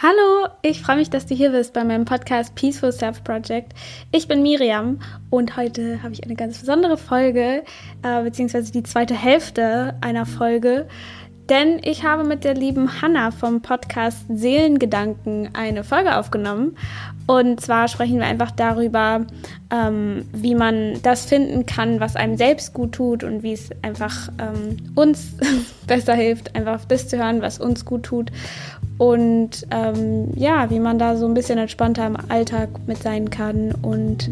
Hallo, ich freue mich, dass du hier bist bei meinem Podcast Peaceful Self Project. Ich bin Miriam und heute habe ich eine ganz besondere Folge, äh, beziehungsweise die zweite Hälfte einer Folge, denn ich habe mit der lieben Hanna vom Podcast Seelengedanken eine Folge aufgenommen. Und zwar sprechen wir einfach darüber, ähm, wie man das finden kann, was einem selbst gut tut und wie es einfach ähm, uns besser hilft, einfach das zu hören, was uns gut tut und ähm, ja, wie man da so ein bisschen entspannter im Alltag mit sein kann. Und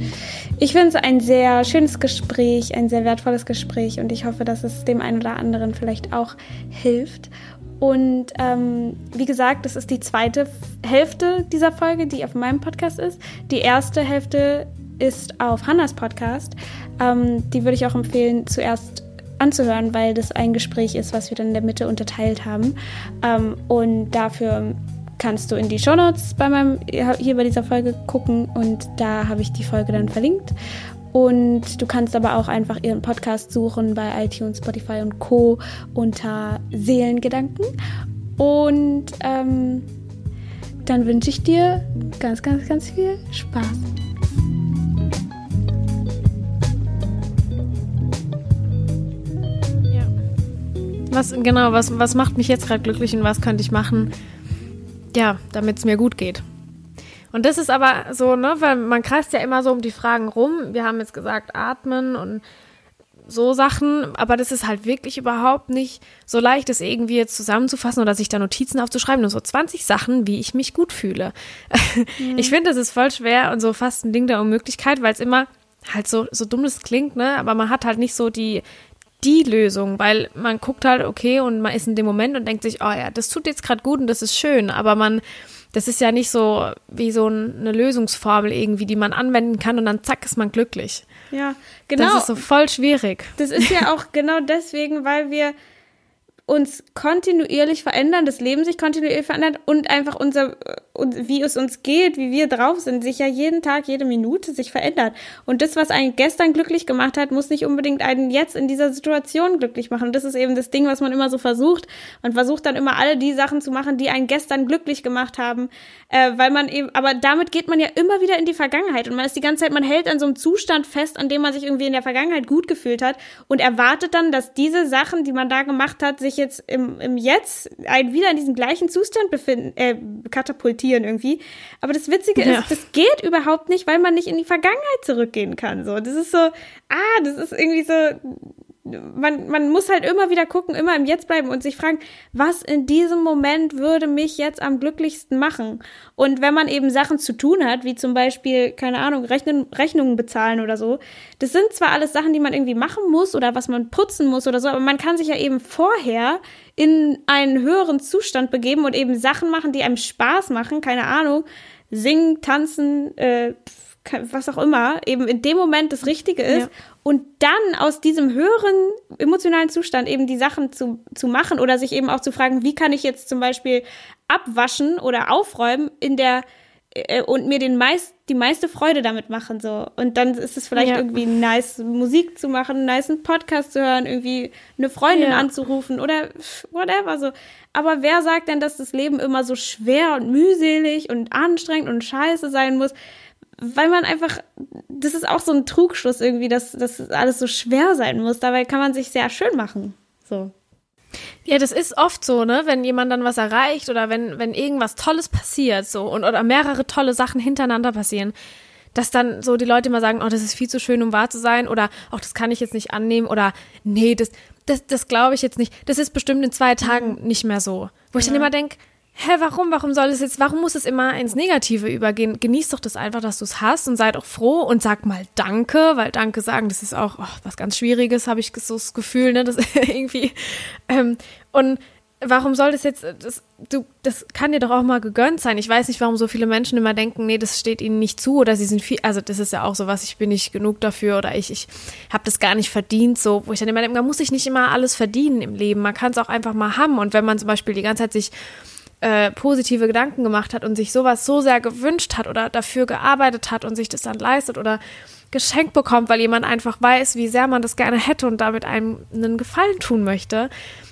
ich finde es ein sehr schönes Gespräch, ein sehr wertvolles Gespräch und ich hoffe, dass es dem einen oder anderen vielleicht auch hilft. Und ähm, wie gesagt, das ist die zweite Hälfte dieser Folge, die auf meinem Podcast ist. Die erste Hälfte ist auf Hannas Podcast. Ähm, die würde ich auch empfehlen, zuerst anzuhören, weil das ein Gespräch ist, was wir dann in der Mitte unterteilt haben. Ähm, und dafür kannst du in die Shownotes bei meinem, hier bei dieser Folge gucken und da habe ich die Folge dann verlinkt. Und du kannst aber auch einfach ihren Podcast suchen bei iTunes, Spotify und Co. unter Seelengedanken. Und ähm, dann wünsche ich dir ganz, ganz, ganz viel Spaß. Was, genau, was, was macht mich jetzt gerade glücklich und was könnte ich machen, ja, damit es mir gut geht. Und das ist aber so, ne, weil man kreist ja immer so um die Fragen rum. Wir haben jetzt gesagt, atmen und so Sachen, aber das ist halt wirklich überhaupt nicht so leicht, das irgendwie jetzt zusammenzufassen oder sich da Notizen aufzuschreiben. Nur so 20 Sachen, wie ich mich gut fühle. Mhm. Ich finde, das ist voll schwer und so fast ein Ding der Unmöglichkeit, weil es immer halt so, so dumm das klingt, ne, aber man hat halt nicht so die die Lösung, weil man guckt halt, okay, und man ist in dem Moment und denkt sich, oh ja, das tut jetzt gerade gut und das ist schön, aber man, das ist ja nicht so wie so eine Lösungsformel irgendwie, die man anwenden kann und dann zack ist man glücklich. Ja, genau. Das ist so voll schwierig. Das ist ja auch genau deswegen, weil wir uns kontinuierlich verändern, das Leben sich kontinuierlich verändert und einfach unser, wie es uns geht, wie wir drauf sind, sich ja jeden Tag, jede Minute sich verändert. Und das, was einen gestern glücklich gemacht hat, muss nicht unbedingt einen jetzt in dieser Situation glücklich machen. Und das ist eben das Ding, was man immer so versucht. Man versucht dann immer alle die Sachen zu machen, die einen gestern glücklich gemacht haben, äh, weil man eben, aber damit geht man ja immer wieder in die Vergangenheit und man ist die ganze Zeit, man hält an so einem Zustand fest, an dem man sich irgendwie in der Vergangenheit gut gefühlt hat und erwartet dann, dass diese Sachen, die man da gemacht hat, sich jetzt im, im Jetzt ein, wieder in diesem gleichen Zustand befinden, äh, katapultieren irgendwie. Aber das Witzige ja. ist, das geht überhaupt nicht, weil man nicht in die Vergangenheit zurückgehen kann. So, das ist so, ah, das ist irgendwie so, man, man muss halt immer wieder gucken, immer im Jetzt bleiben und sich fragen, was in diesem Moment würde mich jetzt am glücklichsten machen? Und wenn man eben Sachen zu tun hat, wie zum Beispiel, keine Ahnung, Rechnen, Rechnungen bezahlen oder so, das sind zwar alles Sachen, die man irgendwie machen muss oder was man putzen muss oder so, aber man kann sich ja eben vorher in einen höheren Zustand begeben und eben Sachen machen, die einem Spaß machen, keine Ahnung, singen, tanzen, äh, was auch immer, eben in dem Moment das Richtige ist ja. und dann aus diesem höheren emotionalen Zustand eben die Sachen zu, zu machen oder sich eben auch zu fragen, wie kann ich jetzt zum Beispiel abwaschen oder aufräumen in der äh, und mir den meist, die meiste Freude damit machen so und dann ist es vielleicht ja. irgendwie nice Musik zu machen, nice einen Podcast zu hören, irgendwie eine Freundin ja. anzurufen oder whatever so. Aber wer sagt denn, dass das Leben immer so schwer und mühselig und anstrengend und scheiße sein muss? Weil man einfach, das ist auch so ein Trugschluss irgendwie, dass das alles so schwer sein muss. Dabei kann man sich sehr schön machen. So. Ja, das ist oft so, ne, wenn jemand dann was erreicht oder wenn, wenn irgendwas Tolles passiert, so, und oder mehrere tolle Sachen hintereinander passieren, dass dann so die Leute immer sagen, oh, das ist viel zu schön, um wahr zu sein, oder auch oh, das kann ich jetzt nicht annehmen, oder nee, das, das, das glaube ich jetzt nicht. Das ist bestimmt in zwei Tagen mhm. nicht mehr so. Wo ich dann immer denke, hä, warum? Warum soll es jetzt, warum muss es immer ins Negative übergehen? Genieß doch das einfach, dass du es hast und sei doch froh und sag mal Danke, weil Danke sagen, das ist auch oh, was ganz Schwieriges, habe ich so das Gefühl, ne, das irgendwie. Ähm, und warum soll das jetzt, das, du, das kann dir doch auch mal gegönnt sein. Ich weiß nicht, warum so viele Menschen immer denken, nee, das steht ihnen nicht zu oder sie sind viel, also das ist ja auch so was, ich bin nicht genug dafür oder ich, ich habe das gar nicht verdient, so, wo ich dann immer denke, man muss sich nicht immer alles verdienen im Leben, man kann es auch einfach mal haben und wenn man zum Beispiel die ganze Zeit sich äh, positive Gedanken gemacht hat und sich sowas so sehr gewünscht hat oder dafür gearbeitet hat und sich das dann leistet oder geschenkt bekommt, weil jemand einfach weiß, wie sehr man das gerne hätte und damit einem einen Gefallen tun möchte.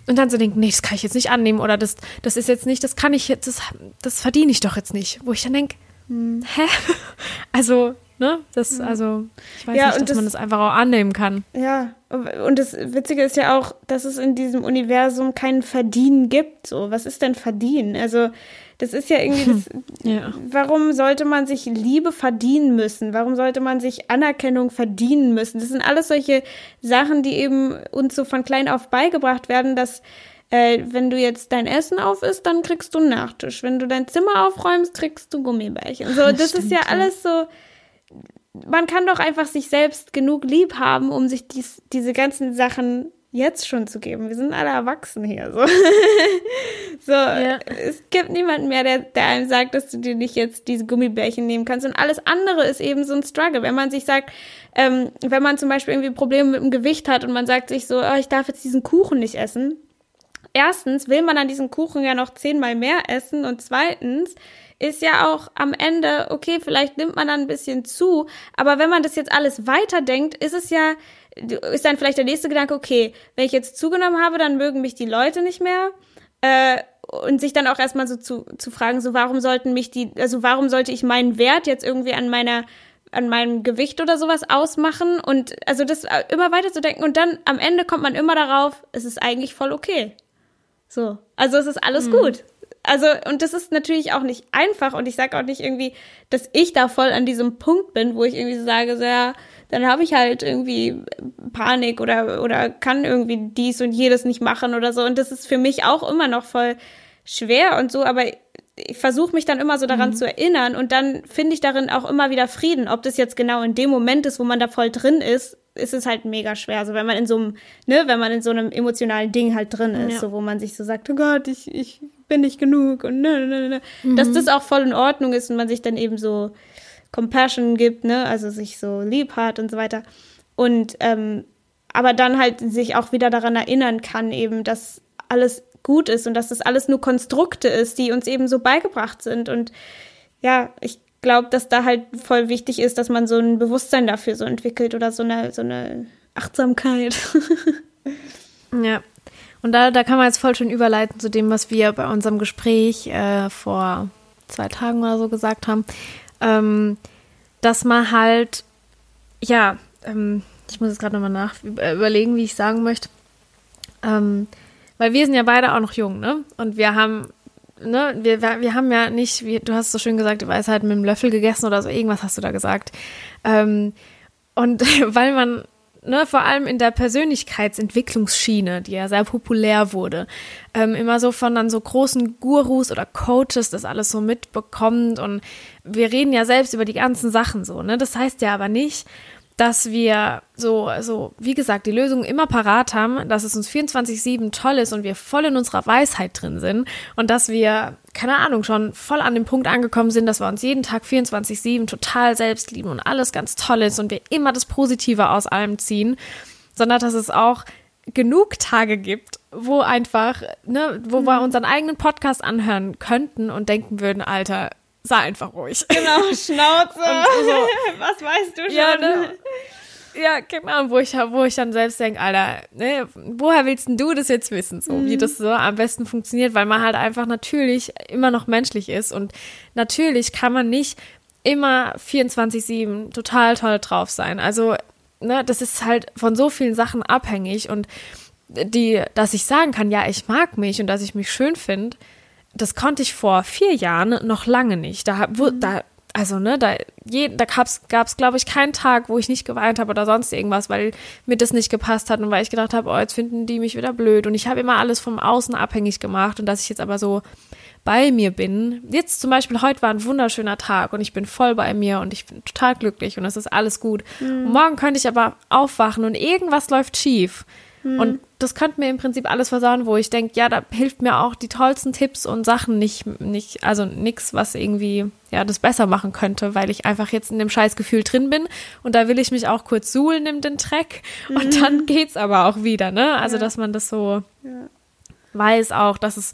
Und dann so denkt, nee, das kann ich jetzt nicht annehmen oder das, das ist jetzt nicht, das kann ich jetzt, das, das verdiene ich doch jetzt nicht. Wo ich dann denke, hm. hä? Also, ne? Das, hm. also, ich weiß ja, nicht, dass das, man das einfach auch annehmen kann. Ja, und das Witzige ist ja auch, dass es in diesem Universum kein Verdienen gibt. So, was ist denn Verdienen? Also, das ist ja irgendwie, das, ja. warum sollte man sich Liebe verdienen müssen? Warum sollte man sich Anerkennung verdienen müssen? Das sind alles solche Sachen, die eben uns so von klein auf beigebracht werden, dass äh, wenn du jetzt dein Essen auf isst, dann kriegst du einen Nachtisch. Wenn du dein Zimmer aufräumst, kriegst du Gummibärchen. So, das, das stimmt, ist ja, ja alles so. Man kann doch einfach sich selbst genug lieb haben, um sich dies, diese ganzen Sachen jetzt schon zu geben. Wir sind alle erwachsen hier. So, so ja. es gibt niemanden mehr, der, der einem sagt, dass du dir nicht jetzt diese Gummibärchen nehmen kannst. Und alles andere ist eben so ein Struggle. Wenn man sich sagt, ähm, wenn man zum Beispiel irgendwie Probleme mit dem Gewicht hat und man sagt sich so, oh, ich darf jetzt diesen Kuchen nicht essen. Erstens will man an diesem Kuchen ja noch zehnmal mehr essen und zweitens ist ja auch am Ende, okay, vielleicht nimmt man dann ein bisschen zu, aber wenn man das jetzt alles weiterdenkt, ist es ja, ist dann vielleicht der nächste Gedanke, okay, wenn ich jetzt zugenommen habe, dann mögen mich die Leute nicht mehr. Äh, und sich dann auch erstmal so zu, zu fragen, so warum sollten mich die, also warum sollte ich meinen Wert jetzt irgendwie an meiner, an meinem Gewicht oder sowas ausmachen und also das äh, immer weiter zu denken und dann am Ende kommt man immer darauf, es ist eigentlich voll okay. So. Also es ist alles mhm. gut. Also, und das ist natürlich auch nicht einfach und ich sage auch nicht irgendwie, dass ich da voll an diesem Punkt bin, wo ich irgendwie sage, so ja, dann habe ich halt irgendwie Panik oder, oder kann irgendwie dies und jedes nicht machen oder so. Und das ist für mich auch immer noch voll schwer und so, aber ich versuche mich dann immer so daran mhm. zu erinnern und dann finde ich darin auch immer wieder Frieden. Ob das jetzt genau in dem Moment ist, wo man da voll drin ist, ist es halt mega schwer. Also wenn man in so einem, ne, wenn man in so einem emotionalen Ding halt drin ist, ja. so wo man sich so sagt, oh Gott, ich, ich bin nicht genug und ne, ne, ne, mhm. dass das auch voll in Ordnung ist und man sich dann eben so Compassion gibt, ne, also sich so lieb hat und so weiter. Und ähm, aber dann halt sich auch wieder daran erinnern kann, eben, dass alles gut ist und dass das alles nur Konstrukte ist, die uns eben so beigebracht sind. Und ja, ich glaube, dass da halt voll wichtig ist, dass man so ein Bewusstsein dafür so entwickelt oder so eine, so eine Achtsamkeit. ja. Und da, da kann man jetzt voll schön überleiten zu dem, was wir bei unserem Gespräch äh, vor zwei Tagen oder so gesagt haben. Ähm, dass man halt, ja, ähm, ich muss jetzt gerade nochmal nach äh, überlegen, wie ich sagen möchte. Ähm, weil wir sind ja beide auch noch jung, ne? Und wir haben, ne, wir, wir haben ja nicht, wie, du hast so schön gesagt, die Weisheit mit dem Löffel gegessen oder so, irgendwas hast du da gesagt. Ähm, und weil man, ne, vor allem in der Persönlichkeitsentwicklungsschiene, die ja sehr populär wurde, ähm, immer so von dann so großen Gurus oder Coaches das alles so mitbekommt und wir reden ja selbst über die ganzen Sachen so, ne? Das heißt ja aber nicht, dass wir so, so, wie gesagt, die Lösung immer parat haben, dass es uns 24-7 toll ist und wir voll in unserer Weisheit drin sind und dass wir, keine Ahnung, schon voll an dem Punkt angekommen sind, dass wir uns jeden Tag 24-7 total selbst lieben und alles ganz toll ist und wir immer das Positive aus allem ziehen, sondern dass es auch genug Tage gibt, wo einfach, ne, wo wir mhm. unseren eigenen Podcast anhören könnten und denken würden, Alter, sei einfach ruhig. Genau, Schnauze. So, Was weißt du schon? Ja, ne? ja, genau, wo ich, wo ich dann selbst denke, Alter, ne, woher willst denn du das jetzt wissen, so mhm. wie das so am besten funktioniert, weil man halt einfach natürlich immer noch menschlich ist und natürlich kann man nicht immer 24-7 total toll drauf sein. Also, ne, das ist halt von so vielen Sachen abhängig und die, dass ich sagen kann, ja, ich mag mich und dass ich mich schön finde, das konnte ich vor vier Jahren noch lange nicht. Da, wo, mhm. da also ne, da, je, da gab's, gab's glaube ich keinen Tag, wo ich nicht geweint habe oder sonst irgendwas, weil mir das nicht gepasst hat und weil ich gedacht habe, oh, jetzt finden die mich wieder blöd und ich habe immer alles vom Außen abhängig gemacht und dass ich jetzt aber so bei mir bin. Jetzt zum Beispiel heute war ein wunderschöner Tag und ich bin voll bei mir und ich bin total glücklich und es ist alles gut. Mhm. Und morgen könnte ich aber aufwachen und irgendwas läuft schief. Mhm. Und das könnte mir im Prinzip alles versauen, wo ich denke, ja, da hilft mir auch die tollsten Tipps und Sachen nicht, nicht, also nichts, was irgendwie, ja, das besser machen könnte, weil ich einfach jetzt in dem Scheißgefühl drin bin und da will ich mich auch kurz suhlen in den Dreck mhm. und dann geht's aber auch wieder, ne? Also, ja. dass man das so ja. weiß auch, dass es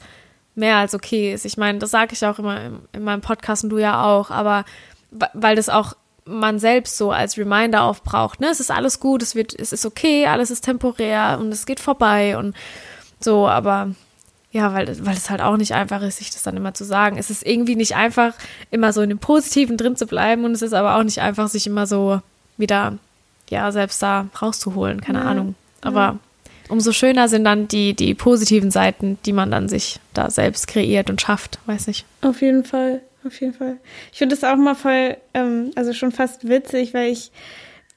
mehr als okay ist. Ich meine, das sage ich auch immer in, in meinem Podcast und du ja auch, aber weil das auch man selbst so als Reminder aufbraucht, ne? Es ist alles gut, es wird, es ist okay, alles ist temporär und es geht vorbei und so, aber ja, weil, weil es halt auch nicht einfach ist, sich das dann immer zu sagen. Es ist irgendwie nicht einfach, immer so in dem Positiven drin zu bleiben und es ist aber auch nicht einfach, sich immer so wieder, ja, selbst da rauszuholen, keine ja, Ahnung. Aber ja. umso schöner sind dann die, die positiven Seiten, die man dann sich da selbst kreiert und schafft, weiß ich. Auf jeden Fall auf jeden Fall. Ich finde das auch mal voll, ähm, also schon fast witzig, weil ich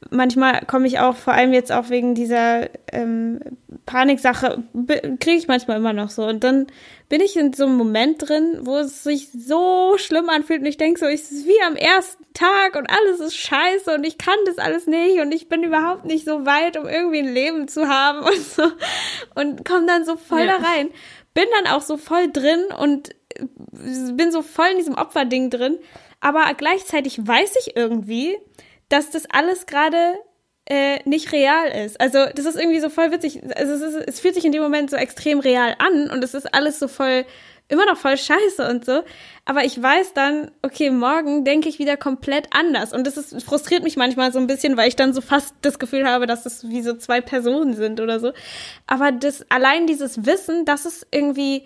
manchmal komme ich auch, vor allem jetzt auch wegen dieser ähm, Paniksache, kriege ich manchmal immer noch so. Und dann bin ich in so einem Moment drin, wo es sich so schlimm anfühlt und ich denke so, es ist wie am ersten Tag und alles ist scheiße und ich kann das alles nicht und ich bin überhaupt nicht so weit, um irgendwie ein Leben zu haben und so. Und komme dann so voll ja. da rein. Bin dann auch so voll drin und bin so voll in diesem Opferding drin, aber gleichzeitig weiß ich irgendwie, dass das alles gerade äh, nicht real ist. Also das ist irgendwie so voll witzig. Also es, ist, es fühlt sich in dem Moment so extrem real an und es ist alles so voll immer noch voll scheiße und so. Aber ich weiß dann, okay, morgen denke ich wieder komplett anders. Und das ist, frustriert mich manchmal so ein bisschen, weil ich dann so fast das Gefühl habe, dass es wie so zwei Personen sind oder so. Aber das, allein dieses Wissen, dass es irgendwie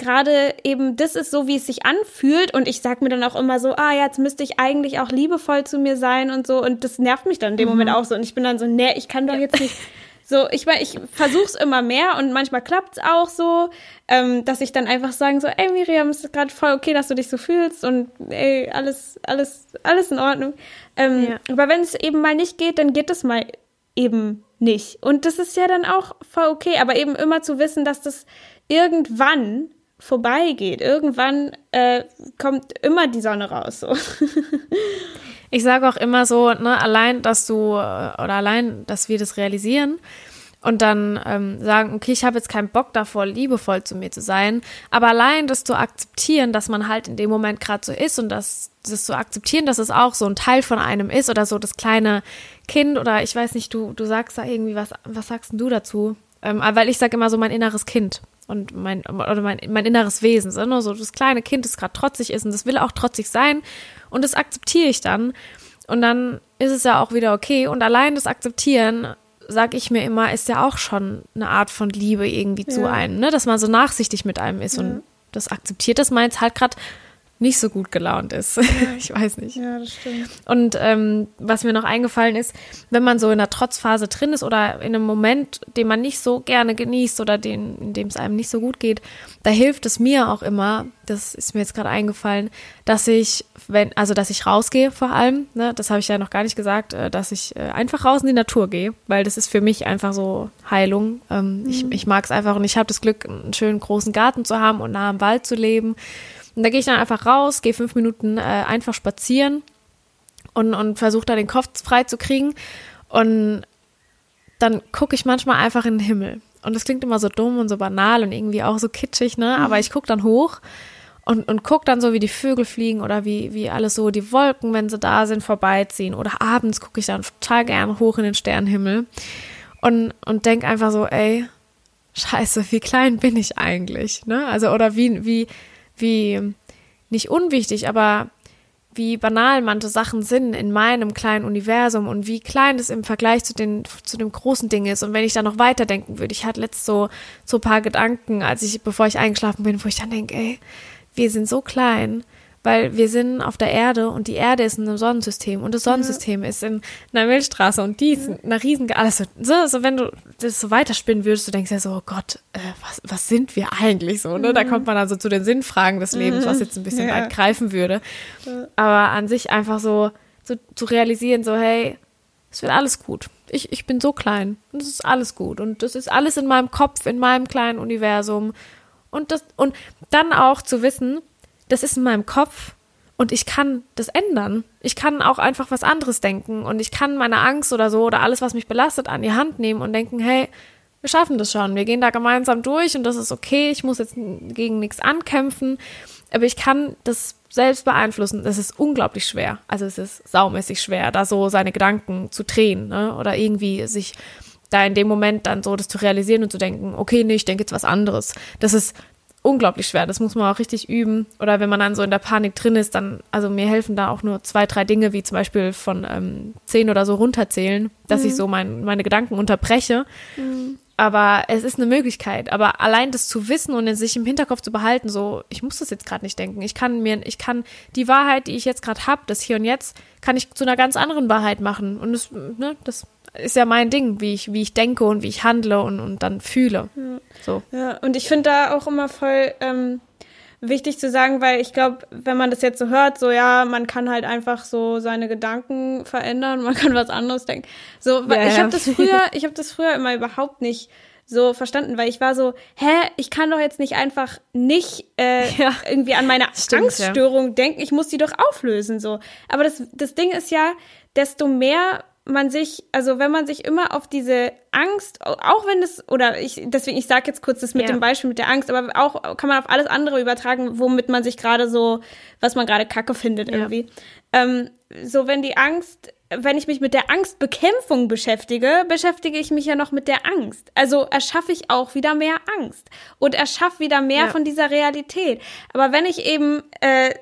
gerade eben, das ist so, wie es sich anfühlt. Und ich sag mir dann auch immer so, ah, jetzt müsste ich eigentlich auch liebevoll zu mir sein und so. Und das nervt mich dann in dem mhm. Moment auch so. Und ich bin dann so, nee, ich kann doch ja. jetzt nicht. So, ich meine, ich versuch's immer mehr und manchmal klappt's auch so, ähm, dass ich dann einfach sagen so, ey Miriam, ist gerade voll okay, dass du dich so fühlst und ey, alles, alles, alles in Ordnung. Ähm, ja. Aber wenn es eben mal nicht geht, dann geht es mal eben nicht. Und das ist ja dann auch voll okay, aber eben immer zu wissen, dass das irgendwann vorbeigeht. Irgendwann äh, kommt immer die Sonne raus. So. ich sage auch immer so, ne, allein, dass du äh, oder allein, dass wir das realisieren und dann ähm, sagen, okay, ich habe jetzt keinen Bock davor, liebevoll zu mir zu sein, aber allein das zu akzeptieren, dass man halt in dem Moment gerade so ist und das, das zu akzeptieren, dass es auch so ein Teil von einem ist oder so das kleine Kind oder ich weiß nicht, du, du sagst da irgendwie was, was sagst du dazu? Ähm, weil ich sage immer so mein inneres Kind und mein, oder mein, mein inneres Wesen. So, ne? so das kleine Kind, das gerade trotzig ist und das will auch trotzig sein und das akzeptiere ich dann. Und dann ist es ja auch wieder okay. Und allein das Akzeptieren, sag ich mir immer, ist ja auch schon eine Art von Liebe irgendwie ja. zu einem, ne? dass man so nachsichtig mit einem ist ja. und das akzeptiert, dass man jetzt halt gerade nicht so gut gelaunt ist. Ja. ich weiß nicht. Ja, das stimmt. Und ähm, was mir noch eingefallen ist, wenn man so in der Trotzphase drin ist oder in einem Moment, den man nicht so gerne genießt oder den, in dem es einem nicht so gut geht, da hilft es mir auch immer, das ist mir jetzt gerade eingefallen, dass ich, wenn, also dass ich rausgehe vor allem, ne, das habe ich ja noch gar nicht gesagt, äh, dass ich äh, einfach raus in die Natur gehe, weil das ist für mich einfach so Heilung. Ähm, mhm. Ich, ich mag es einfach und ich habe das Glück, einen schönen großen Garten zu haben und nah am Wald zu leben. Und da gehe ich dann einfach raus, gehe fünf Minuten äh, einfach spazieren und, und versuche da den Kopf frei zu kriegen. Und dann gucke ich manchmal einfach in den Himmel. Und das klingt immer so dumm und so banal und irgendwie auch so kitschig, ne? Aber mhm. ich gucke dann hoch und, und gucke dann so, wie die Vögel fliegen oder wie, wie alles so, die Wolken, wenn sie da sind, vorbeiziehen. Oder abends gucke ich dann total gern hoch in den Sternenhimmel und, und denke einfach so, ey, scheiße, wie klein bin ich eigentlich, ne? Also, oder wie, wie, wie nicht unwichtig, aber wie banal manche Sachen sind in meinem kleinen Universum und wie klein das im Vergleich zu, den, zu dem großen Ding ist. Und wenn ich da noch weiterdenken würde, ich hatte letzt so, so ein paar Gedanken, als ich, bevor ich eingeschlafen bin, wo ich dann denke, ey, wir sind so klein weil wir sind auf der Erde und die Erde ist in einem Sonnensystem und das Sonnensystem ja. ist in einer Milchstraße und die ist in einer riesen, also so, so wenn du das so weiterspinnen würdest, du denkst ja so, oh Gott, äh, was, was sind wir eigentlich so, ne? Da mhm. kommt man dann so zu den Sinnfragen des Lebens, was jetzt ein bisschen ja. weit greifen würde. Aber an sich einfach so, so zu realisieren, so, hey, es wird alles gut. Ich, ich bin so klein und es ist alles gut und das ist alles in meinem Kopf, in meinem kleinen Universum und das, und dann auch zu wissen, das ist in meinem Kopf und ich kann das ändern. Ich kann auch einfach was anderes denken und ich kann meine Angst oder so oder alles, was mich belastet, an die Hand nehmen und denken, hey, wir schaffen das schon. Wir gehen da gemeinsam durch und das ist okay. Ich muss jetzt gegen nichts ankämpfen, aber ich kann das selbst beeinflussen. Das ist unglaublich schwer. Also es ist saumäßig schwer, da so seine Gedanken zu drehen ne? oder irgendwie sich da in dem Moment dann so das zu realisieren und zu denken, okay, nee, ich denke jetzt was anderes. Das ist unglaublich schwer. Das muss man auch richtig üben. Oder wenn man dann so in der Panik drin ist, dann, also mir helfen da auch nur zwei, drei Dinge, wie zum Beispiel von ähm, zehn oder so runterzählen, dass mhm. ich so mein, meine Gedanken unterbreche. Mhm. Aber es ist eine Möglichkeit. Aber allein das zu wissen und sich im Hinterkopf zu behalten, so, ich muss das jetzt gerade nicht denken. Ich kann mir, ich kann die Wahrheit, die ich jetzt gerade habe, das hier und jetzt, kann ich zu einer ganz anderen Wahrheit machen. Und das, ne, das ist ja mein Ding, wie ich, wie ich denke und wie ich handle und, und dann fühle. Ja. So. Ja, und ich finde da auch immer voll ähm, wichtig zu sagen, weil ich glaube, wenn man das jetzt so hört, so ja, man kann halt einfach so seine Gedanken verändern, man kann was anderes denken. So, ja, ich habe das früher, ich habe das früher immer überhaupt nicht so verstanden, weil ich war so, hä, ich kann doch jetzt nicht einfach nicht äh, ja, irgendwie an meine stimmt, Angststörung ja. denken, ich muss die doch auflösen so. Aber das das Ding ist ja, desto mehr man sich, also wenn man sich immer auf diese Angst, auch wenn es, oder ich, deswegen, ich sage jetzt kurz das mit ja. dem Beispiel mit der Angst, aber auch kann man auf alles andere übertragen, womit man sich gerade so, was man gerade kacke findet irgendwie. Ja. Ähm, so, wenn die Angst, wenn ich mich mit der Angstbekämpfung beschäftige, beschäftige ich mich ja noch mit der Angst. Also erschaffe ich auch wieder mehr Angst und erschaffe wieder mehr ja. von dieser Realität. Aber wenn ich eben äh,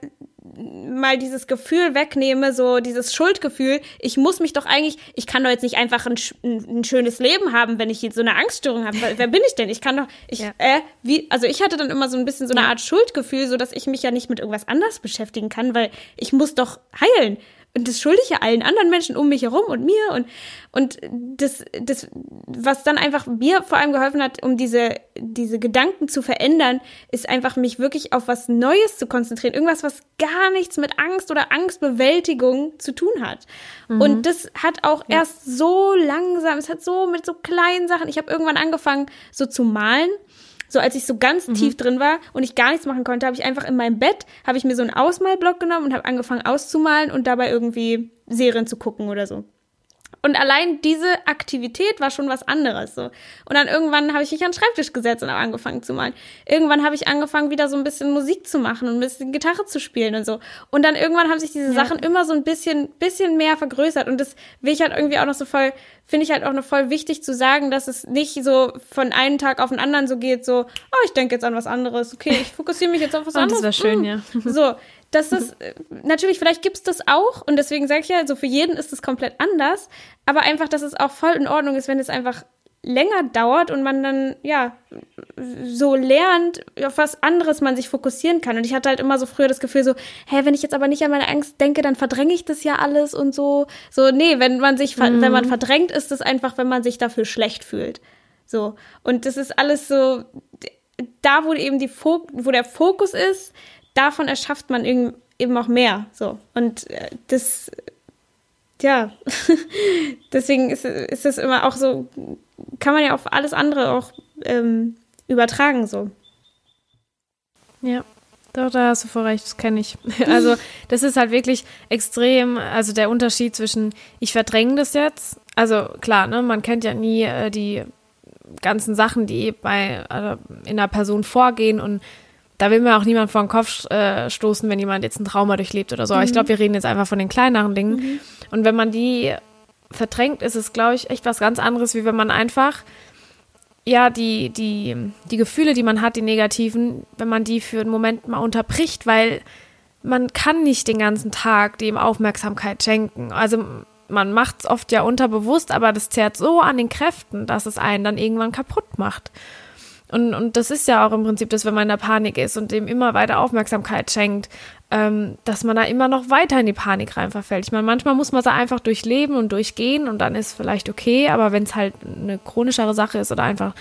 mal dieses Gefühl wegnehme, so dieses Schuldgefühl, ich muss mich doch eigentlich, ich kann doch jetzt nicht einfach ein, ein, schönes Leben haben, wenn ich jetzt so eine Angststörung habe. Wer bin ich denn? Ich kann doch, ich, ja. äh, wie, also ich hatte dann immer so ein bisschen so eine Art Schuldgefühl, so dass ich mich ja nicht mit irgendwas anders beschäftigen kann, weil ich muss doch heilen. Und das schulde ich ja allen anderen Menschen um mich herum und mir und, und das, das, was dann einfach mir vor allem geholfen hat, um diese, diese Gedanken zu verändern, ist einfach mich wirklich auf was Neues zu konzentrieren. Irgendwas, was gar nichts mit Angst oder Angstbewältigung zu tun hat. Mhm. Und das hat auch ja. erst so langsam, es hat so mit so kleinen Sachen, ich habe irgendwann angefangen, so zu malen so als ich so ganz mhm. tief drin war und ich gar nichts machen konnte, habe ich einfach in meinem Bett, habe ich mir so einen Ausmalblock genommen und habe angefangen auszumalen und dabei irgendwie Serien zu gucken oder so. Und allein diese Aktivität war schon was anderes so. Und dann irgendwann habe ich mich an den Schreibtisch gesetzt und habe angefangen zu malen. Irgendwann habe ich angefangen wieder so ein bisschen Musik zu machen und ein bisschen Gitarre zu spielen und so. Und dann irgendwann haben sich diese ja. Sachen immer so ein bisschen bisschen mehr vergrößert und das will ich halt irgendwie auch noch so voll finde ich halt auch noch voll wichtig zu sagen, dass es nicht so von einem Tag auf den anderen so geht, so, oh, ich denke jetzt an was anderes, okay, ich fokussiere mich jetzt auf was oh, anderes. Das wäre schön, ja. So, das ist, natürlich, vielleicht gibt's das auch und deswegen sage ich ja, so für jeden ist es komplett anders, aber einfach, dass es auch voll in Ordnung ist, wenn es einfach länger dauert und man dann, ja, so lernt, auf was anderes man sich fokussieren kann. Und ich hatte halt immer so früher das Gefühl so, hä, wenn ich jetzt aber nicht an meine Angst denke, dann verdränge ich das ja alles und so. So, nee, wenn man sich, mhm. wenn man verdrängt, ist es einfach, wenn man sich dafür schlecht fühlt. So. Und das ist alles so, da wo eben die Fok wo der Fokus ist, davon erschafft man eben auch mehr. So. Und äh, das, ja, deswegen ist, ist es immer auch so, kann man ja auf alles andere auch ähm, übertragen, so. Ja. Doch, da hast du vor recht, das kenne ich. Also, das ist halt wirklich extrem, also der Unterschied zwischen, ich verdränge das jetzt, also klar, ne, man kennt ja nie äh, die ganzen Sachen, die bei äh, in einer Person vorgehen und da will mir auch niemand vor den Kopf äh, stoßen, wenn jemand jetzt ein Trauma durchlebt oder so. Aber ich mhm. glaube, wir reden jetzt einfach von den kleineren Dingen. Mhm. Und wenn man die verdrängt, ist es, glaube ich, echt was ganz anderes, wie wenn man einfach ja, die, die, die Gefühle, die man hat, die negativen, wenn man die für einen Moment mal unterbricht, weil man kann nicht den ganzen Tag dem Aufmerksamkeit schenken. Also man macht es oft ja unterbewusst, aber das zerrt so an den Kräften, dass es einen dann irgendwann kaputt macht. Und, und das ist ja auch im Prinzip das, wenn man in der Panik ist und dem immer weiter Aufmerksamkeit schenkt, ähm, dass man da immer noch weiter in die Panik rein verfällt. Ich meine, manchmal muss man es einfach durchleben und durchgehen und dann ist vielleicht okay, aber wenn es halt eine chronischere Sache ist oder einfach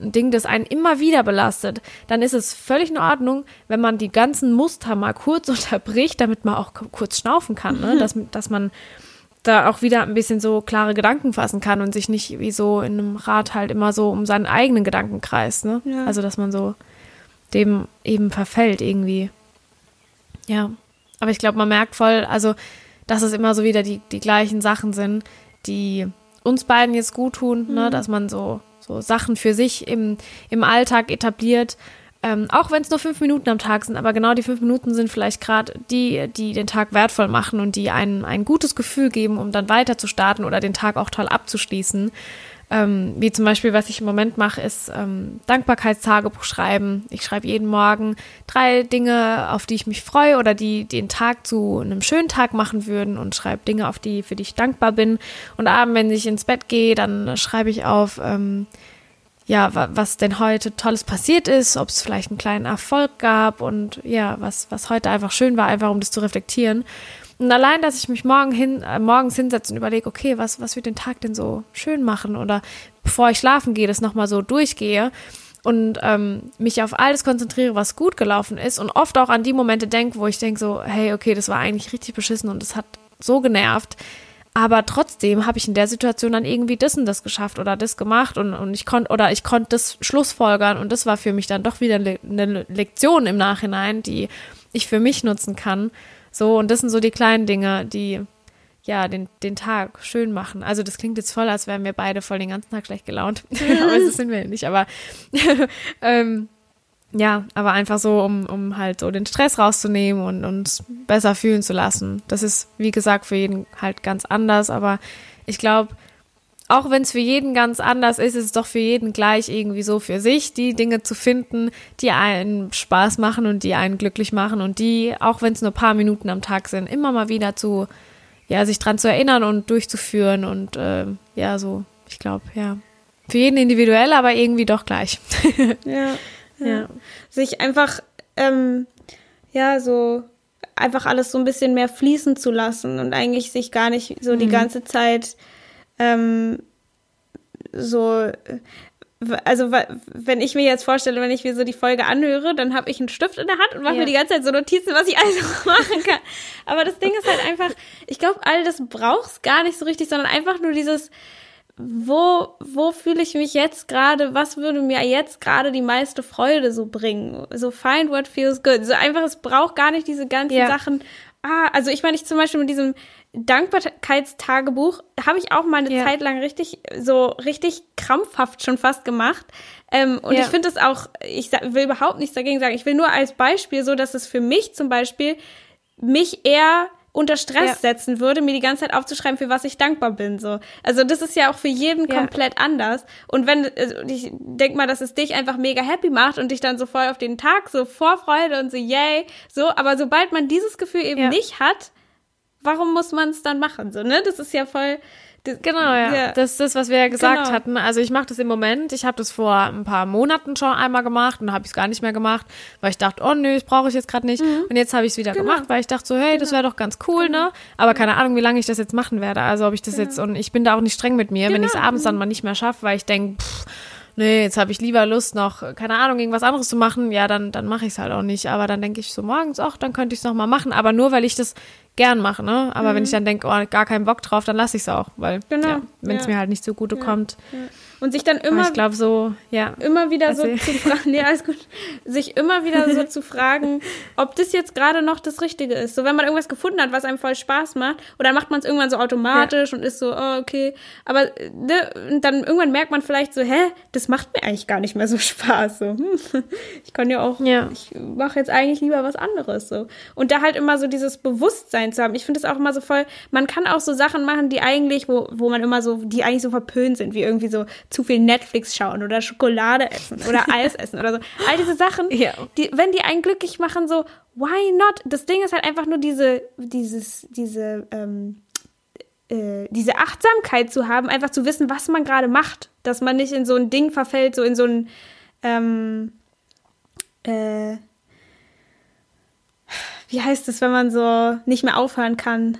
ein Ding, das einen immer wieder belastet, dann ist es völlig in Ordnung, wenn man die ganzen Muster mal kurz unterbricht, damit man auch kurz schnaufen kann, ne? dass, dass man da auch wieder ein bisschen so klare Gedanken fassen kann und sich nicht wie so in einem Rad halt immer so um seinen eigenen Gedanken kreist. Ne? Ja. Also, dass man so dem eben verfällt irgendwie. Ja, aber ich glaube, man merkt voll, also, dass es immer so wieder die, die gleichen Sachen sind, die uns beiden jetzt gut tun, ne? mhm. ne? dass man so, so Sachen für sich im, im Alltag etabliert, ähm, auch wenn es nur fünf Minuten am Tag sind, aber genau die fünf Minuten sind vielleicht gerade die, die den Tag wertvoll machen und die einem ein gutes Gefühl geben, um dann weiter zu starten oder den Tag auch toll abzuschließen. Ähm, wie zum Beispiel, was ich im Moment mache, ist ähm, Dankbarkeitstagebuch schreiben. Ich schreibe jeden Morgen drei Dinge, auf die ich mich freue oder die den Tag zu einem schönen Tag machen würden und schreibe Dinge, auf die, für die ich dankbar bin. Und abends, wenn ich ins Bett gehe, dann schreibe ich auf, ähm, ja, was denn heute Tolles passiert ist, ob es vielleicht einen kleinen Erfolg gab und ja, was, was heute einfach schön war, einfach um das zu reflektieren. Und allein, dass ich mich morgen hin, äh, morgens hinsetze und überlege, okay, was, was wird den Tag denn so schön machen? Oder bevor ich schlafen gehe, das nochmal so durchgehe und ähm, mich auf alles konzentriere, was gut gelaufen ist und oft auch an die Momente denke, wo ich denke so, hey, okay, das war eigentlich richtig beschissen und es hat so genervt. Aber trotzdem habe ich in der Situation dann irgendwie das und das geschafft oder das gemacht und, und ich konnte oder ich konnte das schlussfolgern und das war für mich dann doch wieder eine Lektion im Nachhinein, die ich für mich nutzen kann. So, und das sind so die kleinen Dinge, die ja den, den Tag schön machen. Also das klingt jetzt voll, als wären wir beide voll den ganzen Tag schlecht gelaunt. aber das sind wir nicht. Aber ähm, ja, aber einfach so, um, um halt so den Stress rauszunehmen und uns besser fühlen zu lassen. Das ist, wie gesagt, für jeden halt ganz anders, aber ich glaube, auch wenn es für jeden ganz anders ist, ist es doch für jeden gleich irgendwie so für sich, die Dinge zu finden, die einen Spaß machen und die einen glücklich machen und die, auch wenn es nur ein paar Minuten am Tag sind, immer mal wieder zu, ja, sich dran zu erinnern und durchzuführen und äh, ja, so, ich glaube, ja. Für jeden individuell, aber irgendwie doch gleich. ja, ja. Sich einfach, ähm, ja, so einfach alles so ein bisschen mehr fließen zu lassen und eigentlich sich gar nicht so mhm. die ganze Zeit ähm, so also wenn ich mir jetzt vorstelle, wenn ich mir so die Folge anhöre, dann habe ich einen Stift in der Hand und mache ja. mir die ganze Zeit so Notizen, was ich alles machen kann. Aber das Ding ist halt einfach, ich glaube, all das brauchst gar nicht so richtig, sondern einfach nur dieses, wo, wo fühle ich mich jetzt gerade, was würde mir jetzt gerade die meiste Freude so bringen? So find what feels good. So einfach, es braucht gar nicht diese ganzen ja. Sachen. Ah, also ich meine, ich zum Beispiel mit diesem Dankbarkeitstagebuch habe ich auch mal eine ja. Zeit lang richtig, so richtig krampfhaft schon fast gemacht. Ähm, und ja. ich finde es auch, ich will überhaupt nichts dagegen sagen. Ich will nur als Beispiel so, dass es für mich zum Beispiel mich eher unter Stress ja. setzen würde, mir die ganze Zeit aufzuschreiben, für was ich dankbar bin. So. Also das ist ja auch für jeden ja. komplett anders. Und wenn, also ich denk mal, dass es dich einfach mega happy macht und dich dann so voll auf den Tag so Vorfreude und so yay, so, aber sobald man dieses Gefühl eben ja. nicht hat, warum muss man es dann machen? So, ne? Das ist ja voll. Das, genau, ja. ja. Das ist das, was wir ja gesagt genau. hatten. Also ich mache das im Moment. Ich habe das vor ein paar Monaten schon einmal gemacht und habe ich es gar nicht mehr gemacht, weil ich dachte, oh nö, das brauche ich jetzt gerade nicht. Mhm. Und jetzt habe ich es wieder genau. gemacht, weil ich dachte so, hey, genau. das wäre doch ganz cool, genau. ne? Aber keine Ahnung, wie lange ich das jetzt machen werde. Also ob ich das jetzt genau. und ich bin da auch nicht streng mit mir, wenn ich es genau. abends dann mal nicht mehr schaffe, weil ich denke, pff, nee, jetzt habe ich lieber Lust noch, keine Ahnung, irgendwas anderes zu machen, ja, dann, dann mache ich es halt auch nicht. Aber dann denke ich so morgens, ach, dann könnte ich es nochmal machen. Aber nur, weil ich das gern mache, ne? Aber mhm. wenn ich dann denke, oh, gar keinen Bock drauf, dann lasse ich es auch, weil genau. ja, wenn es ja. mir halt nicht so gut ja. kommt. Ja. Und sich dann immer, ich glaube so, ja, immer wieder so zu fragen, nee, alles gut, sich immer wieder so zu fragen, ob das jetzt gerade noch das Richtige ist. So, wenn man irgendwas gefunden hat, was einem voll Spaß macht, oder macht man es irgendwann so automatisch und ist so, oh, okay. Aber ne, dann irgendwann merkt man vielleicht so, hä, das macht mir eigentlich gar nicht mehr so Spaß. So, hm, ich kann ja auch, ich mache jetzt eigentlich lieber was anderes. So. Und da halt immer so dieses Bewusstsein Bewusstsein zu haben. Ich finde es auch immer so voll, man kann auch so Sachen machen, die eigentlich, wo, wo man immer so, die eigentlich so verpönt sind, wie irgendwie so zu viel Netflix schauen oder Schokolade essen oder Eis essen oder so. All diese Sachen, ja. die, wenn die einen glücklich machen, so, why not? Das Ding ist halt einfach nur diese, dieses, diese, ähm, äh, diese Achtsamkeit zu haben, einfach zu wissen, was man gerade macht. Dass man nicht in so ein Ding verfällt, so in so ein, ähm, äh, wie heißt es, wenn man so nicht mehr aufhören kann?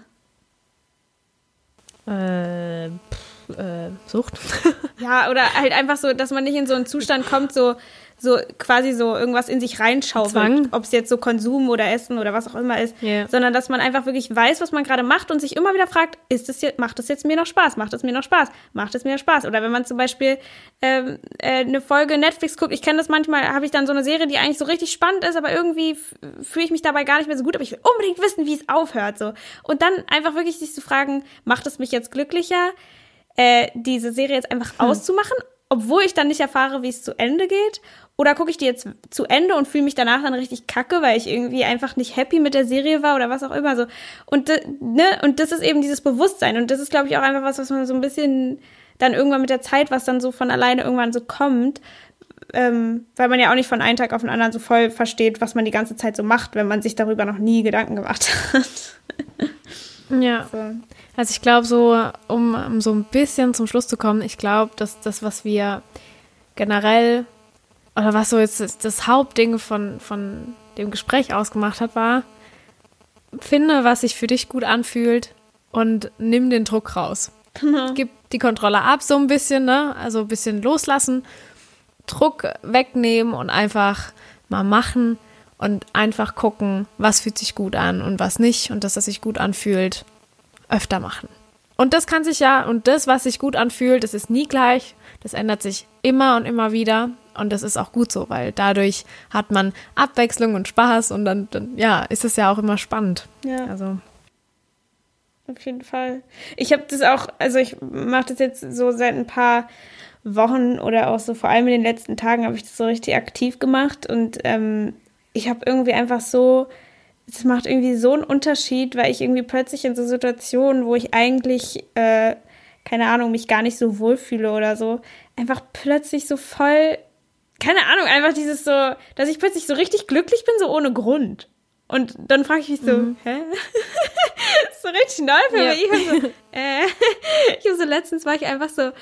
Äh, pff, äh, Sucht. ja, oder halt einfach so, dass man nicht in so einen Zustand kommt, so, so quasi so irgendwas in sich reinschaufelt, ob es jetzt so Konsum oder Essen oder was auch immer ist, yeah. sondern dass man einfach wirklich weiß, was man gerade macht und sich immer wieder fragt, ist das jetzt, macht das jetzt mir noch Spaß? Macht es mir noch Spaß? Macht es mir noch Spaß? Oder wenn man zum Beispiel ähm, äh, eine Folge Netflix guckt, ich kenne das manchmal, habe ich dann so eine Serie, die eigentlich so richtig spannend ist, aber irgendwie fühle ich mich dabei gar nicht mehr so gut, aber ich will unbedingt wissen, wie es aufhört so. Und dann einfach wirklich sich zu fragen, macht es mich jetzt glücklicher? Äh, diese Serie jetzt einfach hm. auszumachen obwohl ich dann nicht erfahre, wie es zu Ende geht? Oder gucke ich die jetzt zu Ende und fühle mich danach dann richtig kacke, weil ich irgendwie einfach nicht happy mit der Serie war oder was auch immer so. Und, ne, und das ist eben dieses Bewusstsein. Und das ist, glaube ich, auch einfach was, was man so ein bisschen dann irgendwann mit der Zeit, was dann so von alleine irgendwann so kommt, ähm, weil man ja auch nicht von einem Tag auf den anderen so voll versteht, was man die ganze Zeit so macht, wenn man sich darüber noch nie Gedanken gemacht hat. Ja. So. Also ich glaube so, um, um so ein bisschen zum Schluss zu kommen, ich glaube, dass das, was wir generell oder was so jetzt das, das Hauptding von, von dem Gespräch ausgemacht hat, war, finde, was sich für dich gut anfühlt und nimm den Druck raus. Genau. Gib die Kontrolle ab, so ein bisschen, ne? Also ein bisschen loslassen, Druck wegnehmen und einfach mal machen und einfach gucken, was fühlt sich gut an und was nicht und dass es sich gut anfühlt, öfter machen. Und das kann sich ja, und das, was sich gut anfühlt, das ist nie gleich, das ändert sich immer und immer wieder. Und das ist auch gut so, weil dadurch hat man Abwechslung und Spaß und dann, dann ja, ist es ja auch immer spannend. Ja. Also. Auf jeden Fall. Ich habe das auch, also ich mache das jetzt so seit ein paar Wochen oder auch so vor allem in den letzten Tagen habe ich das so richtig aktiv gemacht und ähm, ich habe irgendwie einfach so, es macht irgendwie so einen Unterschied, weil ich irgendwie plötzlich in so Situationen, wo ich eigentlich, äh, keine Ahnung, mich gar nicht so wohlfühle oder so, einfach plötzlich so voll keine Ahnung, einfach dieses so, dass ich plötzlich so richtig glücklich bin, so ohne Grund. Und dann frage ich mich so, mhm. hä? so richtig neu für ja. mich. Ich habe so, äh, ich habe so letztens war ich einfach so,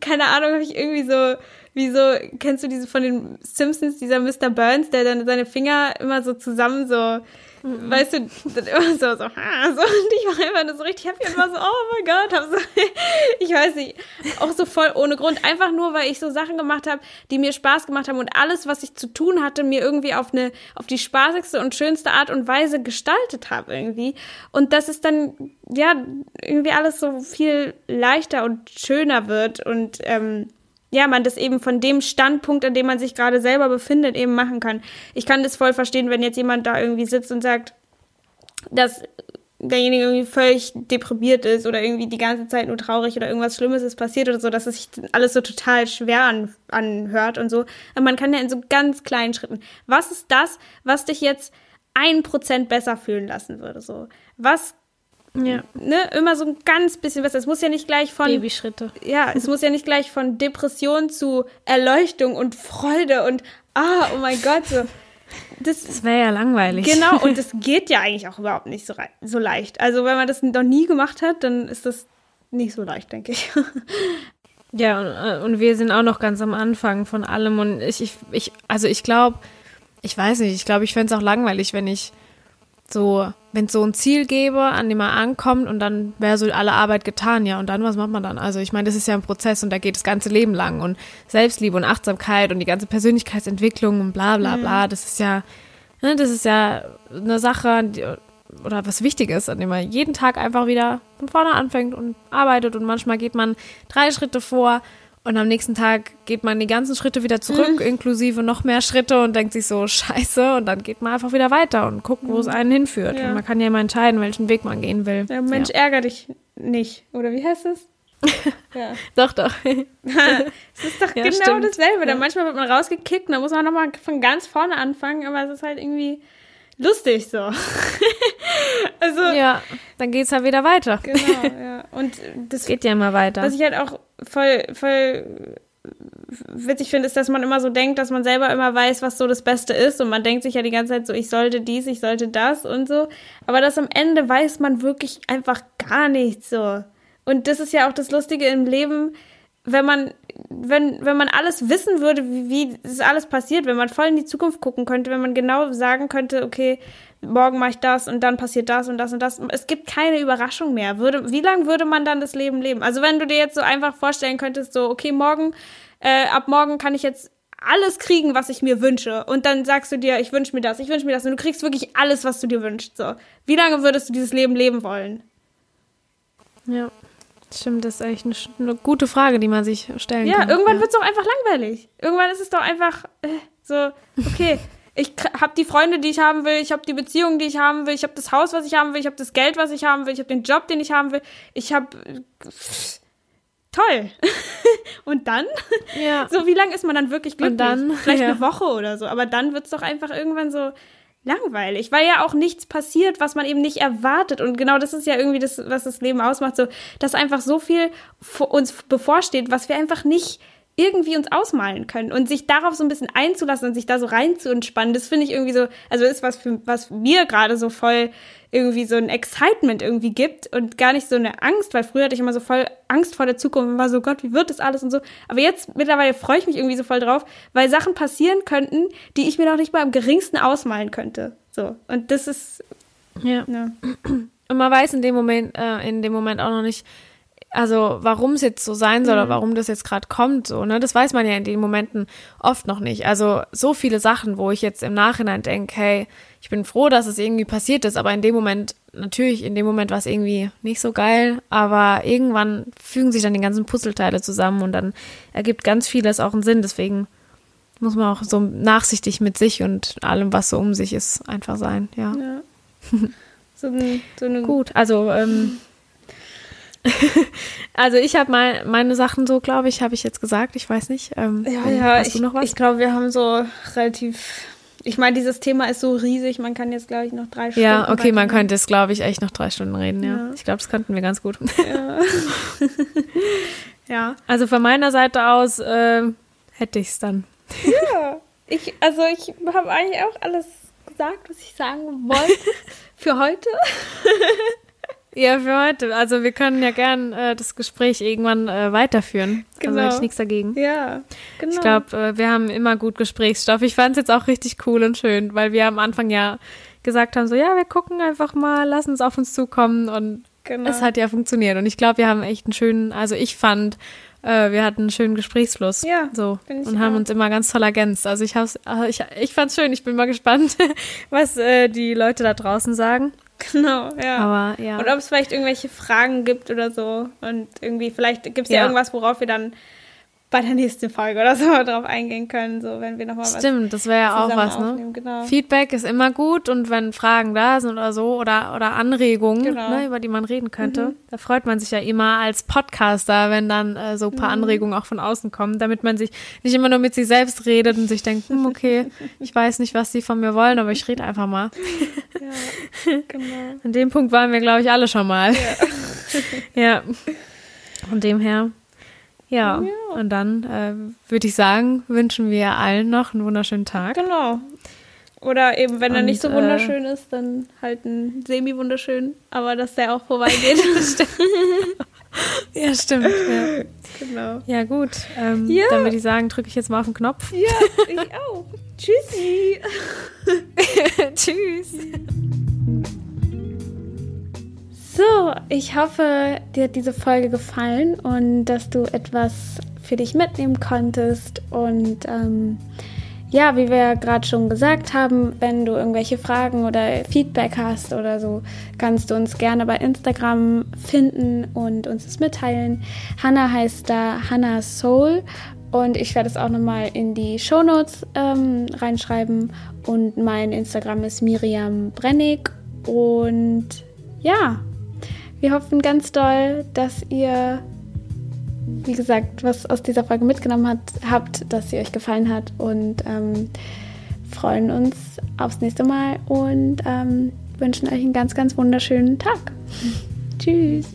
keine Ahnung, habe ich irgendwie so, wie so, kennst du diese von den Simpsons, dieser Mr. Burns, der dann seine Finger immer so zusammen so Mhm. Weißt du, immer so, so, ha, so, und ich war einfach nur so richtig happy und war so, oh mein Gott, hab so, ich weiß nicht, auch so voll ohne Grund, einfach nur, weil ich so Sachen gemacht habe, die mir Spaß gemacht haben und alles, was ich zu tun hatte, mir irgendwie auf eine, auf die spaßigste und schönste Art und Weise gestaltet habe irgendwie. Und das ist dann, ja, irgendwie alles so viel leichter und schöner wird und, ähm, ja, man das eben von dem Standpunkt, an dem man sich gerade selber befindet, eben machen kann. Ich kann das voll verstehen, wenn jetzt jemand da irgendwie sitzt und sagt, dass derjenige irgendwie völlig deprimiert ist oder irgendwie die ganze Zeit nur traurig oder irgendwas Schlimmes ist passiert oder so, dass es sich alles so total schwer an, anhört und so. Aber man kann ja in so ganz kleinen Schritten. Was ist das, was dich jetzt ein Prozent besser fühlen lassen würde? So, was ja. Ne, immer so ein ganz bisschen besser. Es muss ja nicht gleich von. Babyschritte. Ja, es muss ja nicht gleich von Depression zu Erleuchtung und Freude und ah, oh mein Gott, so. Das, das wäre ja langweilig. Genau, und das geht ja eigentlich auch überhaupt nicht so, so leicht. Also, wenn man das noch nie gemacht hat, dann ist das nicht so leicht, denke ich. Ja, und, äh, und wir sind auch noch ganz am Anfang von allem. Und ich, ich, ich also ich glaube, ich weiß nicht, ich glaube, ich fände es auch langweilig, wenn ich so, wenn es so ein Ziel gäbe, an dem man ankommt und dann wäre so alle Arbeit getan, ja, und dann, was macht man dann? Also ich meine, das ist ja ein Prozess und da geht das ganze Leben lang und Selbstliebe und Achtsamkeit und die ganze Persönlichkeitsentwicklung und bla bla bla, mhm. das ist ja, ne, das ist ja eine Sache, die, oder was wichtig ist, an dem man jeden Tag einfach wieder von vorne anfängt und arbeitet und manchmal geht man drei Schritte vor und am nächsten Tag geht man die ganzen Schritte wieder zurück, mhm. inklusive noch mehr Schritte und denkt sich so, scheiße. Und dann geht man einfach wieder weiter und guckt, wo mhm. es einen hinführt. Ja. Und man kann ja immer entscheiden, welchen Weg man gehen will. Ja, Mensch, ja. ärger dich nicht. Oder wie heißt es? ja. Doch, doch. es ist doch genau stimmt. dasselbe. Dann manchmal wird man rausgekickt, dann muss man nochmal von ganz vorne anfangen, aber es ist halt irgendwie lustig so. also ja, dann geht's halt wieder weiter. Genau, ja. Und das geht ja immer weiter. Was ich halt auch voll voll witzig finde, ist, dass man immer so denkt, dass man selber immer weiß, was so das Beste ist und man denkt sich ja die ganze Zeit so, ich sollte dies, ich sollte das und so, aber das am Ende weiß man wirklich einfach gar nicht so. Und das ist ja auch das Lustige im Leben, wenn man, wenn, wenn man alles wissen würde, wie, wie das alles passiert, wenn man voll in die Zukunft gucken könnte, wenn man genau sagen könnte, okay, morgen mache ich das und dann passiert das und das und das. Es gibt keine Überraschung mehr. Würde, wie lange würde man dann das Leben leben? Also wenn du dir jetzt so einfach vorstellen könntest, so, okay, morgen, äh, ab morgen kann ich jetzt alles kriegen, was ich mir wünsche. Und dann sagst du dir, ich wünsche mir das, ich wünsche mir das. Und du kriegst wirklich alles, was du dir wünschst. So. Wie lange würdest du dieses Leben leben wollen? Ja. Stimmt, das ist eigentlich eine, eine, gute Frage, die man sich stellen ja, kann. Irgendwann ja, irgendwann wird es doch einfach langweilig. Irgendwann ist es doch einfach äh, so, okay, ich habe die Freunde, die ich haben will, ich habe die Beziehungen, die ich haben will, ich habe das Haus, was ich haben will, ich habe das Geld, was ich haben will, ich habe den Job, den ich haben will, ich habe toll. Und dann? Ja. So, wie lange ist man dann wirklich glücklich? Und dann, Vielleicht ja. eine Woche oder so. Aber dann wird es doch einfach irgendwann so, langweilig, weil ja auch nichts passiert, was man eben nicht erwartet. Und genau das ist ja irgendwie das, was das Leben ausmacht, so, dass einfach so viel uns bevorsteht, was wir einfach nicht irgendwie uns ausmalen können und sich darauf so ein bisschen einzulassen und sich da so rein zu entspannen, das finde ich irgendwie so, also ist was für, was mir gerade so voll irgendwie so ein Excitement irgendwie gibt und gar nicht so eine Angst, weil früher hatte ich immer so voll Angst vor der Zukunft und war so, Gott, wie wird das alles und so. Aber jetzt mittlerweile freue ich mich irgendwie so voll drauf, weil Sachen passieren könnten, die ich mir noch nicht mal am geringsten ausmalen könnte. So. Und das ist, ja. ja. Und man weiß in dem Moment, äh, in dem Moment auch noch nicht, also warum es jetzt so sein soll mhm. oder warum das jetzt gerade kommt, so, ne? Das weiß man ja in den Momenten oft noch nicht. Also so viele Sachen, wo ich jetzt im Nachhinein denke, hey, ich bin froh, dass es irgendwie passiert ist, aber in dem Moment, natürlich, in dem Moment war es irgendwie nicht so geil, aber irgendwann fügen sich dann die ganzen Puzzleteile zusammen und dann ergibt ganz vieles auch einen Sinn. Deswegen muss man auch so nachsichtig mit sich und allem, was so um sich ist, einfach sein, ja. ja. So, so eine Gut, also ähm, also ich habe mein, meine Sachen so, glaube ich, habe ich jetzt gesagt. Ich weiß nicht. Ähm, ja, ja. Hast ich? Ich glaube, wir haben so relativ. Ich meine, dieses Thema ist so riesig. Man kann jetzt, glaube ich, noch drei Stunden. Ja, okay, man könnte es, glaube ich, echt noch drei Stunden reden. Ja, ja. ich glaube, das könnten wir ganz gut. Ja. ja. Also von meiner Seite aus äh, hätte ich es dann. Ja. Ich, also ich habe eigentlich auch alles gesagt, was ich sagen wollte für heute. Ja, für heute. Also wir können ja gern äh, das Gespräch irgendwann äh, weiterführen. Genau. Also hätte ich nichts dagegen. Ja, genau. Ich glaube, äh, wir haben immer gut Gesprächsstoff. Ich fand es jetzt auch richtig cool und schön, weil wir am Anfang ja gesagt haben, so ja, wir gucken einfach mal, lassen es auf uns zukommen und genau. es hat ja funktioniert. Und ich glaube, wir haben echt einen schönen, also ich fand, äh, wir hatten einen schönen Gesprächsfluss. Ja. So. Und auch. haben uns immer ganz toll ergänzt. Also ich also ich, ich fand's schön. Ich bin mal gespannt, was äh, die Leute da draußen sagen. Genau, ja. Aber, ja. Und ob es vielleicht irgendwelche Fragen gibt oder so. Und irgendwie, vielleicht gibt es ja. ja irgendwas, worauf wir dann bei der nächsten Folge oder so drauf eingehen können, so wenn wir nochmal was. Stimmt, das wäre ja auch was, ne? Genau. Feedback ist immer gut und wenn Fragen da sind oder so oder, oder Anregungen, genau. ne, über die man reden könnte, mhm. da freut man sich ja immer als Podcaster, wenn dann äh, so ein paar mhm. Anregungen auch von außen kommen, damit man sich nicht immer nur mit sich selbst redet und sich denkt, hm, okay, ich weiß nicht, was sie von mir wollen, aber ich rede einfach mal. Ja, genau. An dem Punkt waren wir, glaube ich, alle schon mal. Ja. ja. Von dem her. Ja, ja. und dann äh, würde ich sagen, wünschen wir allen noch einen wunderschönen Tag. Genau. Oder eben, wenn und, er nicht so wunderschön äh, ist, dann halt ein semi-wunderschön, aber dass der auch vorbeigeht. ja, stimmt. Ja. Genau. Ja, gut. Ähm, ja. Dann würde ich sagen, drücke ich jetzt mal auf den Knopf. Ja, ich auch. Tschüssi. Tschüss. So, ich hoffe, dir hat diese Folge gefallen und dass du etwas für dich mitnehmen konntest. Und ähm, ja, wie wir gerade schon gesagt haben, wenn du irgendwelche Fragen oder Feedback hast oder so, kannst du uns gerne bei Instagram finden und uns das mitteilen. Hannah heißt da Hannah Soul und ich werde es auch nochmal in die Show Notes ähm, reinschreiben. Und mein Instagram ist Miriam Brennig. Und ja, wir hoffen ganz doll, dass ihr, wie gesagt, was aus dieser Folge mitgenommen hat, habt, dass sie euch gefallen hat und ähm, freuen uns aufs nächste Mal und ähm, wünschen euch einen ganz, ganz wunderschönen Tag. Tschüss.